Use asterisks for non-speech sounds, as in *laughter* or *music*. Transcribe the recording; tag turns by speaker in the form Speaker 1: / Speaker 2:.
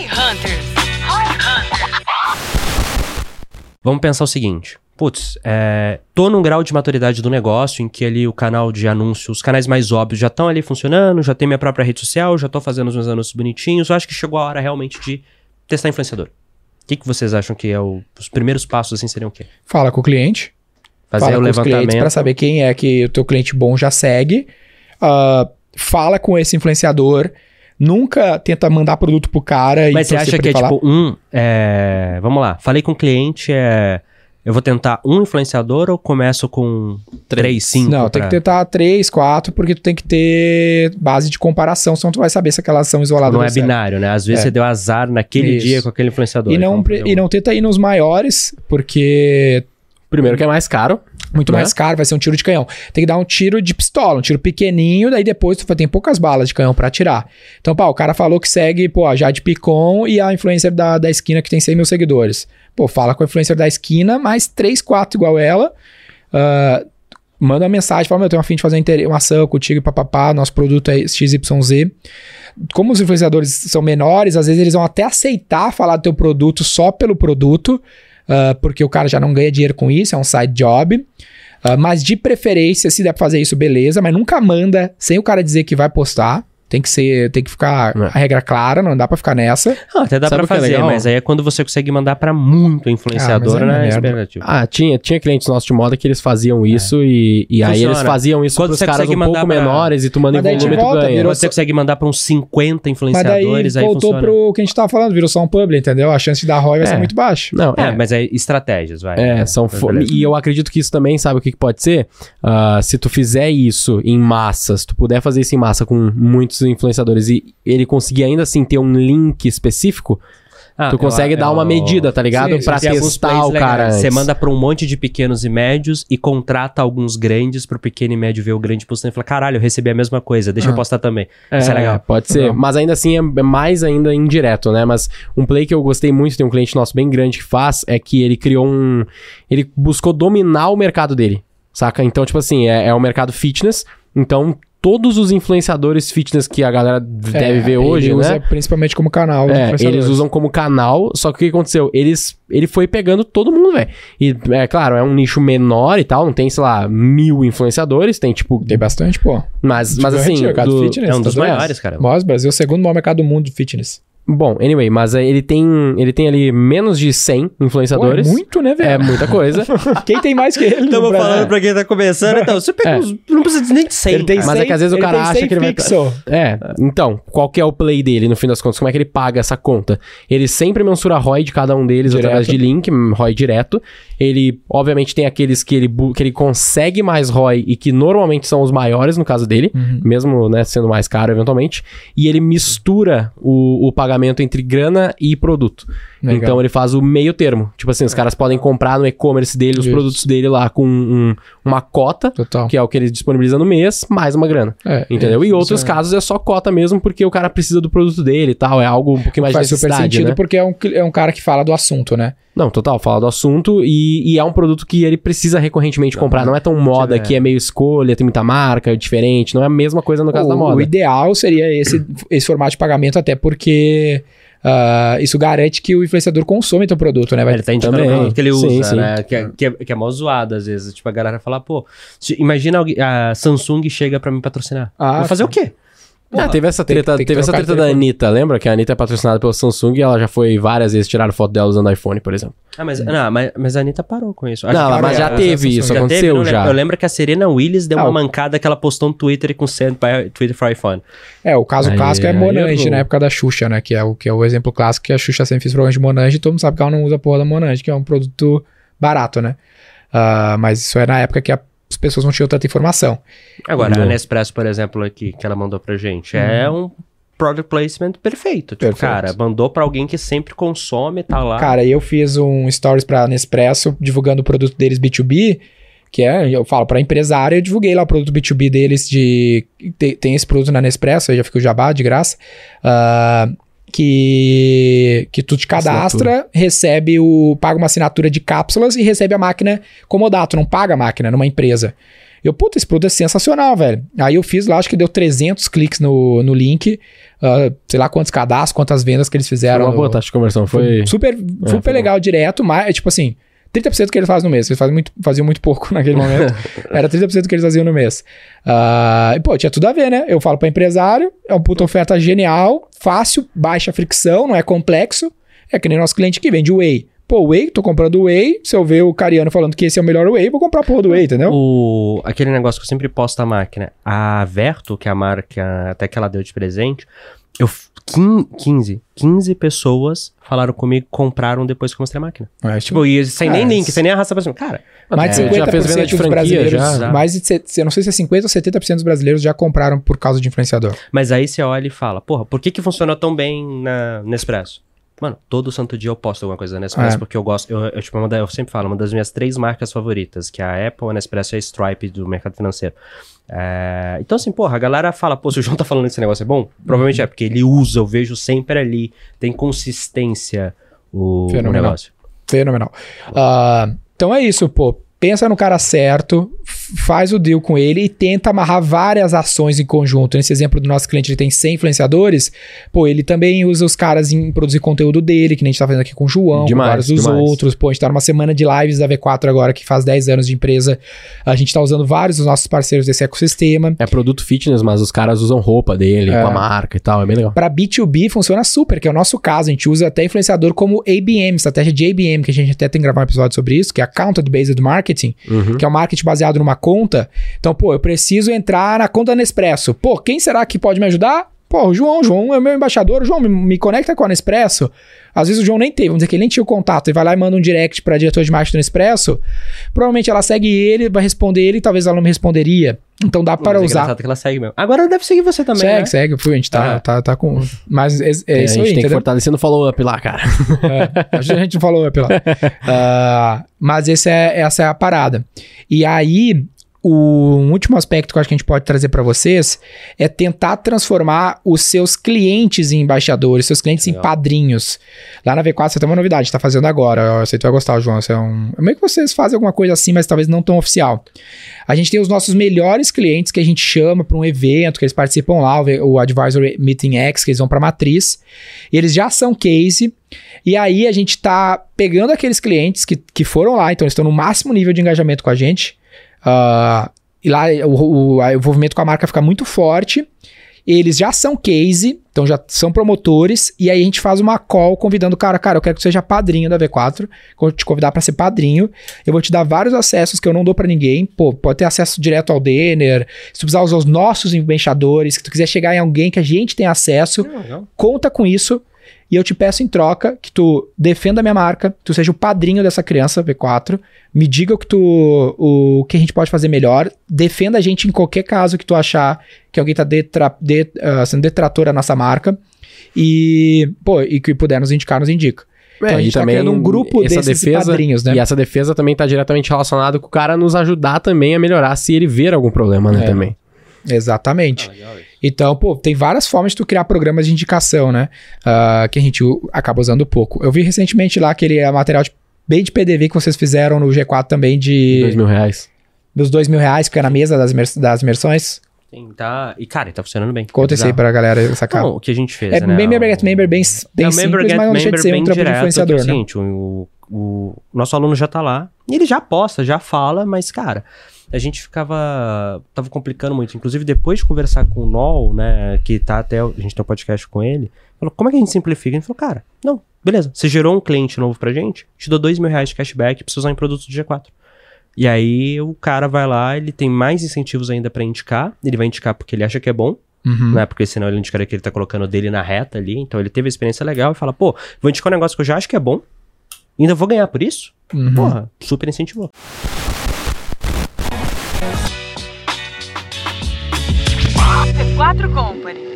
Speaker 1: Roy Hunters. Roy Hunters.
Speaker 2: Vamos pensar o seguinte. Putz, é, tô num grau de maturidade do negócio em que ali o canal de anúncios, os canais mais óbvios já estão ali funcionando, já tem minha própria rede social, já tô fazendo os meus anúncios bonitinhos. Eu acho que chegou a hora realmente de testar influenciador. O que, que vocês acham que é o- os primeiros passos assim seriam o quê?
Speaker 3: Fala com o cliente.
Speaker 2: Fazer
Speaker 3: fala
Speaker 2: o
Speaker 3: com
Speaker 2: levantamento.
Speaker 3: para saber quem é que o teu cliente bom já segue. Ah, fala com esse influenciador. Nunca tenta mandar produto pro cara e
Speaker 2: Mas você acha
Speaker 3: pra
Speaker 2: que é
Speaker 3: falar.
Speaker 2: tipo um. é, vamos lá, falei com o cliente, é, eu vou tentar um influenciador ou começo com três, cinco?
Speaker 3: Não, tem
Speaker 2: pra-
Speaker 3: que tentar três, quatro, porque tu tem que ter base de comparação, senão tu vai saber se aquelas são isoladas
Speaker 2: Não é
Speaker 3: certo.
Speaker 2: binário, né? Às vezes
Speaker 3: É.
Speaker 2: você deu azar naquele
Speaker 3: Isso.
Speaker 2: dia com aquele influenciador.
Speaker 3: E não,
Speaker 2: então,
Speaker 3: e
Speaker 2: um-
Speaker 3: não tenta ir nos maiores, porque
Speaker 4: Primeiro que é mais caro.
Speaker 3: Muito
Speaker 4: Né?
Speaker 3: mais caro, vai ser um tiro de canhão. Tem que dar um tiro de pistola, um tiro pequenininho, daí depois tu tem poucas balas de canhão pra atirar. Então, pá, o cara falou que segue, pô, a Jade Picon e a influencer da, da esquina que tem 100 mil seguidores. Pô, fala com a influencer da esquina, mais 3, 4 igual ela. ah, manda uma mensagem, fala, meu, eu tenho a fim de fazer uma ação contigo, papapá, nosso produto é XYZ. Como os influenciadores são menores, às vezes eles vão até aceitar falar do teu produto só pelo produto, ah, porque o cara já não ganha dinheiro com isso, é um side job. Ah, mas de preferência, se der pra fazer isso, beleza, mas nunca manda sem o cara dizer que vai postar. Tem que ser, tem que ficar
Speaker 4: É.
Speaker 3: a regra clara, não dá pra ficar nessa.
Speaker 2: Ah, até dá
Speaker 4: que é
Speaker 2: fazer,
Speaker 4: legal?
Speaker 2: mas aí é quando você consegue mandar pra muito influenciador,
Speaker 3: Ah, é uma
Speaker 2: né?
Speaker 3: merda.
Speaker 2: Expectativa.
Speaker 4: Ah, tinha, tinha clientes nossos de moda que eles faziam isso e, e aí eles faziam isso
Speaker 2: Quando
Speaker 4: pros caras um pouco
Speaker 2: pra-
Speaker 4: menores e tu manda em
Speaker 3: Mas
Speaker 4: volume
Speaker 3: de
Speaker 4: tu
Speaker 3: volta,
Speaker 4: ganha.
Speaker 3: virou-
Speaker 2: Quando você consegue mandar pra uns 50
Speaker 3: Mas daí
Speaker 2: influenciadores, aí,
Speaker 3: voltou
Speaker 2: funciona.
Speaker 3: pro que a gente tava falando, virou só um publi, entendeu? A chance de dar ROI vai
Speaker 4: É.
Speaker 3: ser muito baixa.
Speaker 4: Não,
Speaker 2: É,
Speaker 4: é,
Speaker 2: mas é estratégias, vai.
Speaker 4: É, são e eu acredito que isso também, sabe o que, que pode ser? Ah, se tu fizer isso em massa, se tu puder fazer isso em massa com muitos influenciadores e ele conseguir ainda assim ter um link específico,
Speaker 2: Ah,
Speaker 4: tu consegue
Speaker 2: eu-
Speaker 4: dar uma
Speaker 2: eu-
Speaker 4: medida, tá ligado?
Speaker 3: Sim,
Speaker 4: pra testar o cara.
Speaker 2: Você manda pra um monte de pequenos e médios e contrata alguns grandes pro pequeno e médio ver o grande postando e fala: caralho, eu recebi a mesma coisa, deixa eu
Speaker 3: Ah.
Speaker 2: postar também.
Speaker 4: É,
Speaker 2: Isso é legal.
Speaker 4: Pode ser,
Speaker 3: Legal.
Speaker 4: mas ainda assim é é mais ainda indireto, né? Mas um play que eu gostei muito, tem um cliente nosso bem grande que faz, é que ele criou um. Ele buscou dominar o mercado dele, saca? Então, tipo assim, é, é o mercado fitness, então todos os influenciadores fitness que a galera deve
Speaker 3: É,
Speaker 4: ver hoje, né?
Speaker 3: principalmente como canal. os
Speaker 4: É, eles usam como canal, só que o que aconteceu? Eles, ele foi pegando todo mundo, velho. E, é claro, é um nicho menor e tal, não tem, sei lá, mil influenciadores, tem tipo.
Speaker 3: Tem bastante, pô.
Speaker 4: Mas, mas
Speaker 3: Tipo,
Speaker 4: assim.
Speaker 3: o mercado
Speaker 4: do-
Speaker 3: fitness,
Speaker 2: é um dos
Speaker 3: doido?
Speaker 2: maiores, cara.
Speaker 3: Nós, Brasil, é o segundo maior mercado do mundo de fitness.
Speaker 4: Bom, anyway, mas é, ele tem, ele tem ali menos de 100
Speaker 3: Pô, é
Speaker 4: influenciadores.
Speaker 3: muito, né,
Speaker 4: É
Speaker 3: velho?
Speaker 4: muita coisa. *laughs*
Speaker 3: Quem tem mais que ele?
Speaker 2: Estamos
Speaker 3: Brasil?
Speaker 2: falando pra quem tá começando, então. Você pega
Speaker 4: É.
Speaker 2: uns, Não precisa nem de 100.
Speaker 3: Ele tem
Speaker 2: cara.
Speaker 4: Mas é
Speaker 3: 100
Speaker 4: que às vezes o cara acha
Speaker 3: 100
Speaker 4: que ele vai-
Speaker 3: pixel.
Speaker 4: É, então, qual que é o play dele no fim das contas? Como é que ele paga essa conta? Ele sempre mensura ROI de cada um deles
Speaker 3: Direto.
Speaker 4: através de link, hum, ROI direto. Ele, obviamente, tem aqueles que ele, que ele consegue mais ROI e que normalmente são os maiores no caso dele,
Speaker 3: Uhum.
Speaker 4: mesmo né, sendo mais caro eventualmente. E ele mistura o, o pagamento entre grana e produto.
Speaker 3: Legal.
Speaker 4: Então ele faz o meio termo. Tipo assim, os caras podem comprar no e-commerce dele os
Speaker 3: Isso.
Speaker 4: produtos dele lá com um- uma cota,
Speaker 3: Total.
Speaker 4: que é o que ele disponibiliza no mês, mais uma grana.
Speaker 3: É,
Speaker 4: Entendeu?
Speaker 3: é,
Speaker 4: e outros
Speaker 3: é-
Speaker 4: casos é só cota mesmo, porque o cara precisa do produto dele e tal. É algo um pouquinho mais
Speaker 3: Faz
Speaker 4: de
Speaker 3: super
Speaker 4: necessidade,
Speaker 3: sentido
Speaker 4: né?
Speaker 3: porque é um, é um cara que fala do assunto, né?
Speaker 4: Não, total, fala do assunto e, e é um produto que ele precisa recorrentemente comprar. Não é tão moda
Speaker 2: tiver-
Speaker 4: que é meio escolha, tem muita marca, é diferente. Não é a mesma coisa no caso
Speaker 3: o,
Speaker 4: da moda.
Speaker 3: o ideal seria esse, esse formato de pagamento, até porque ah, isso garante que o influenciador consome teu produto, né? Vai
Speaker 2: Ele tá indicando
Speaker 4: Também.
Speaker 2: o produto que ele
Speaker 4: Sim,
Speaker 2: usa,
Speaker 4: sim.
Speaker 2: né? Que é, que, é, que é mó zoado às vezes. Tipo, a galera fala, pô, imagina alguém, a Samsung chega pra me patrocinar.
Speaker 3: Ah,
Speaker 2: Vou fazer
Speaker 3: sim.
Speaker 2: o quê?
Speaker 4: Ah, teve essa
Speaker 3: tem
Speaker 4: treta,
Speaker 3: tem que
Speaker 4: teve essa treta da. Anitta, lembra? Que a Anitta é patrocinada pela Samsung e ela já foi várias vezes tirar foto dela usando iPhone, por exemplo.
Speaker 2: Ah, mas, não, mas, mas a Anitta parou com isso. Acho
Speaker 4: não,
Speaker 2: que
Speaker 4: mas já teve isso,
Speaker 2: Já
Speaker 4: aconteceu
Speaker 2: teve?
Speaker 4: Já.
Speaker 2: lembro. Eu lembro que a Serena Williams deu
Speaker 3: Ah,
Speaker 2: uma mancada que ela postou no Twitter com send para Twitter for iPhone.
Speaker 3: É, o caso
Speaker 4: Aí-
Speaker 3: clássico é
Speaker 4: aí
Speaker 3: Monange,
Speaker 4: eu-
Speaker 3: na época da Xuxa, né? Que é, o, que é o exemplo clássico que a Xuxa sempre fez programa de Monange e todo mundo sabe que ela não usa a porra da Monange, que é um produto barato, né? Ah, mas isso é na época que a- pessoas não tinham tanta informação.
Speaker 2: Agora,
Speaker 4: Não.
Speaker 2: a Nespresso, por exemplo, aqui, que ela mandou pra gente, é um product placement perfeito. Tipo,
Speaker 3: Uhum. Perfeito.
Speaker 2: cara, mandou pra alguém que sempre consome, tá lá.
Speaker 3: Cara, eu fiz um stories pra Nespresso divulgando o produto deles B2B, que é, eu falo pra empresário, eu divulguei lá o produto B2B deles de tem, tem esse produto na Nespresso, aí já fica o jabá de graça. ah, que que tu te cadastra, recebe o paga uma assinatura de cápsulas e recebe a máquina como dado, tu não paga a máquina numa empresa. Eu, puta, esse produto é sensacional, velho. Aí eu fiz lá, acho que deu 300 cliques no, no link, ah, sei lá quantos cadastros, quantas vendas que eles
Speaker 4: Foi
Speaker 3: fizeram.
Speaker 4: uma
Speaker 3: no-
Speaker 4: boa taxa de conversão. Foi.
Speaker 3: Super, super
Speaker 4: foi
Speaker 3: legal direto, mas, é tipo assim, 30% que eles fazem no mês. Eles muito, faziam muito pouco *laughs* naquele momento. Era 30% que eles faziam no mês. Ah, e, pô, tinha tudo a ver, né? Eu falo pra empresário, é uma puta oferta genial, fácil, baixa fricção, não é complexo. É que nem nosso cliente que vende whey. Pô, whey, tô comprando whey. Se eu ver o Cariano falando que esse é o melhor whey, vou comprar a porra do whey, entendeu?
Speaker 2: O, aquele negócio que eu sempre posto a máquina. A Verto, que é a marca até que ela deu de presente, eu, f- quin- 15, 15 pessoas falaram comigo, compraram depois que eu mostrei a máquina.
Speaker 3: É, tipo,
Speaker 2: e sem nem
Speaker 3: Ah,
Speaker 2: link, sem nem arrastar pra cima. Cara,
Speaker 3: mais de
Speaker 4: É,
Speaker 3: 50%
Speaker 4: já fez venda de
Speaker 3: dos
Speaker 4: franquia,
Speaker 3: brasileiros,
Speaker 4: já.
Speaker 3: mais de, se- eu não sei se é 50 ou 70% dos brasileiros já compraram por causa de influenciador.
Speaker 2: mas aí você olha e fala, porra, por que que funcionou tão bem na Nespresso? Mano, todo santo dia eu posto alguma coisa da Nespresso
Speaker 3: É.
Speaker 2: porque eu gosto. Eu, eu, tipo, uma da- eu sempre falo, uma das minhas três marcas favoritas, que é a Apple, a Nespresso e a Stripe do mercado financeiro. É, então, assim, porra, a galera fala, pô, se o João tá falando que esse negócio é bom, provavelmente é, porque ele usa, eu vejo sempre ali, tem consistência o, o
Speaker 3: Fenomenal.
Speaker 2: negócio.
Speaker 3: Fenomenal. Ah, então é isso, pô. Pensa no cara certo, faz o deal com ele e tenta amarrar várias ações em conjunto. Nesse exemplo do nosso cliente, ele tem 100 influenciadores. Pô, ele também usa os caras em produzir conteúdo dele, que nem a gente tá fazendo aqui com o João,
Speaker 4: Demais,
Speaker 3: com vários dos
Speaker 4: demais.
Speaker 3: outros. Pô, a gente tá numa semana de lives da V4 agora, que faz 10 anos de empresa. A gente tá usando vários dos nossos parceiros desse ecossistema.
Speaker 4: É produto fitness, mas os caras usam roupa dele,
Speaker 3: É.
Speaker 4: com a marca e tal. É bem legal.
Speaker 3: Para B2B funciona super, que é o nosso caso. A gente usa até influenciador como ABM, estratégia de ABM, que a gente até tem que gravar um episódio sobre isso, que é Account Based Marketing,
Speaker 4: Uhum.
Speaker 3: que é o marketing baseado numa conta. Então, pô, eu preciso entrar na conta Nespresso. Pô, quem será que pode me ajudar? Pô, o João, o João é meu embaixador. O João, me, me conecta com a Nespresso. Às vezes o João nem teve, vamos dizer que ele nem tinha o contato, e vai lá e manda um direct pra diretor de marketing do Nespresso. Provavelmente ela segue ele, vai responder ele, e talvez ela não me responderia. Então dá para
Speaker 2: Mas é
Speaker 3: usar.
Speaker 2: engraçado que ela segue mesmo. Agora deve seguir você também,
Speaker 3: segue,
Speaker 2: né?
Speaker 3: segue. Fui, a gente tá,
Speaker 2: Ah.
Speaker 3: tá, tá com. Mas é, é
Speaker 4: É,
Speaker 3: isso
Speaker 4: a gente
Speaker 3: aí,
Speaker 4: tem que fortalecer no follow-up lá, cara.
Speaker 3: É, a gente não falou up lá. *laughs* Ah, mas esse é, essa é a parada. E aí, o um último aspecto que eu acho que a gente pode trazer para vocês é tentar transformar os seus clientes em embaixadores, seus clientes em
Speaker 2: Legal.
Speaker 3: padrinhos. Lá na V4 você tem uma novidade, a gente tá fazendo agora. Eu sei que tu vai gostar, João. Você é um... Meio que vocês fazem alguma coisa assim, mas talvez não tão oficial. A gente tem os nossos melhores clientes que a gente chama para um evento, que eles participam lá, o Advisory Meeting X, que eles vão para matriz. E eles já são case. E aí a gente tá pegando aqueles clientes que, que foram lá, então eles estão no máximo nível de engajamento com a gente. Ah, e lá o, o envolvimento com a marca fica muito forte. Eles já são case, então já são promotores, e aí a gente faz uma call convidando o cara, cara, eu quero que você seja padrinho da V4, vou te convidar para ser padrinho, eu vou te dar vários acessos que eu não dou para ninguém, pô, pode ter acesso direto ao Denner, se tu precisar usar os nossos embaixadores, se tu quiser chegar em alguém que a gente tem acesso,
Speaker 2: Não, não.
Speaker 3: conta com isso e eu te peço em troca que tu defenda a minha marca, tu seja o padrinho dessa criança V4, me diga o que tu o que a gente pode fazer melhor, defenda a gente em qualquer caso que tu achar que alguém tá detra, de- ah, sendo detrator da nossa marca e, pô, e que puder nos indicar, nos indica. Então a
Speaker 4: e
Speaker 3: gente tá criando um grupo
Speaker 4: essa
Speaker 3: desses
Speaker 4: defesa,
Speaker 3: padrinhos, né?
Speaker 4: E essa defesa também tá diretamente relacionada com o cara nos ajudar também a melhorar se ele ver algum problema, né,
Speaker 3: É.
Speaker 4: também.
Speaker 3: Exatamente.
Speaker 2: Ah, legal.
Speaker 3: Então, pô, tem várias formas de tu criar programas de indicação, né? Ah, que a gente acaba usando pouco. Eu vi recentemente lá aquele eh, material de- bem de PDV que vocês fizeram no G4 também de
Speaker 4: Dois mil reais.
Speaker 3: dos dois mil reais, que fica na mesa das, das imersões.
Speaker 2: Sim, tá... E, cara, tá funcionando bem.
Speaker 3: Conta isso aí pra galera sacar.
Speaker 2: Não, o que a gente fez,
Speaker 3: é
Speaker 2: né?
Speaker 3: member get member bem, bem
Speaker 2: É,
Speaker 3: simples,
Speaker 2: member get
Speaker 3: mas não deixa de
Speaker 2: member
Speaker 3: ser
Speaker 2: bem
Speaker 3: um trampo de
Speaker 2: direto,
Speaker 3: influenciador,
Speaker 2: que é o
Speaker 3: né?
Speaker 2: seguinte, o, o nosso aluno já tá lá, e ele já posta, já fala, mas, cara, a gente ficava... Tava complicando muito. Inclusive, depois de conversar com o Nol, né, que tá até... A gente tem um podcast com ele, falou, como é que a gente simplifica? Ele falou, cara, não, beleza, você gerou um cliente novo pra gente, te dou dois mil reais de cashback pra você usar em produtos do G4. E aí o cara vai lá, ele tem mais incentivos ainda pra indicar. Ele vai indicar porque ele acha que é bom,
Speaker 3: Uhum.
Speaker 2: né? Porque senão ele indicaria que ele tá colocando dele na reta ali. Então ele teve a experiência legal e fala, pô, vou indicar um negócio que eu já acho que é bom. Ainda vou ganhar por isso?
Speaker 3: Uhum.
Speaker 2: Porra, super incentivou.
Speaker 1: C4 Company.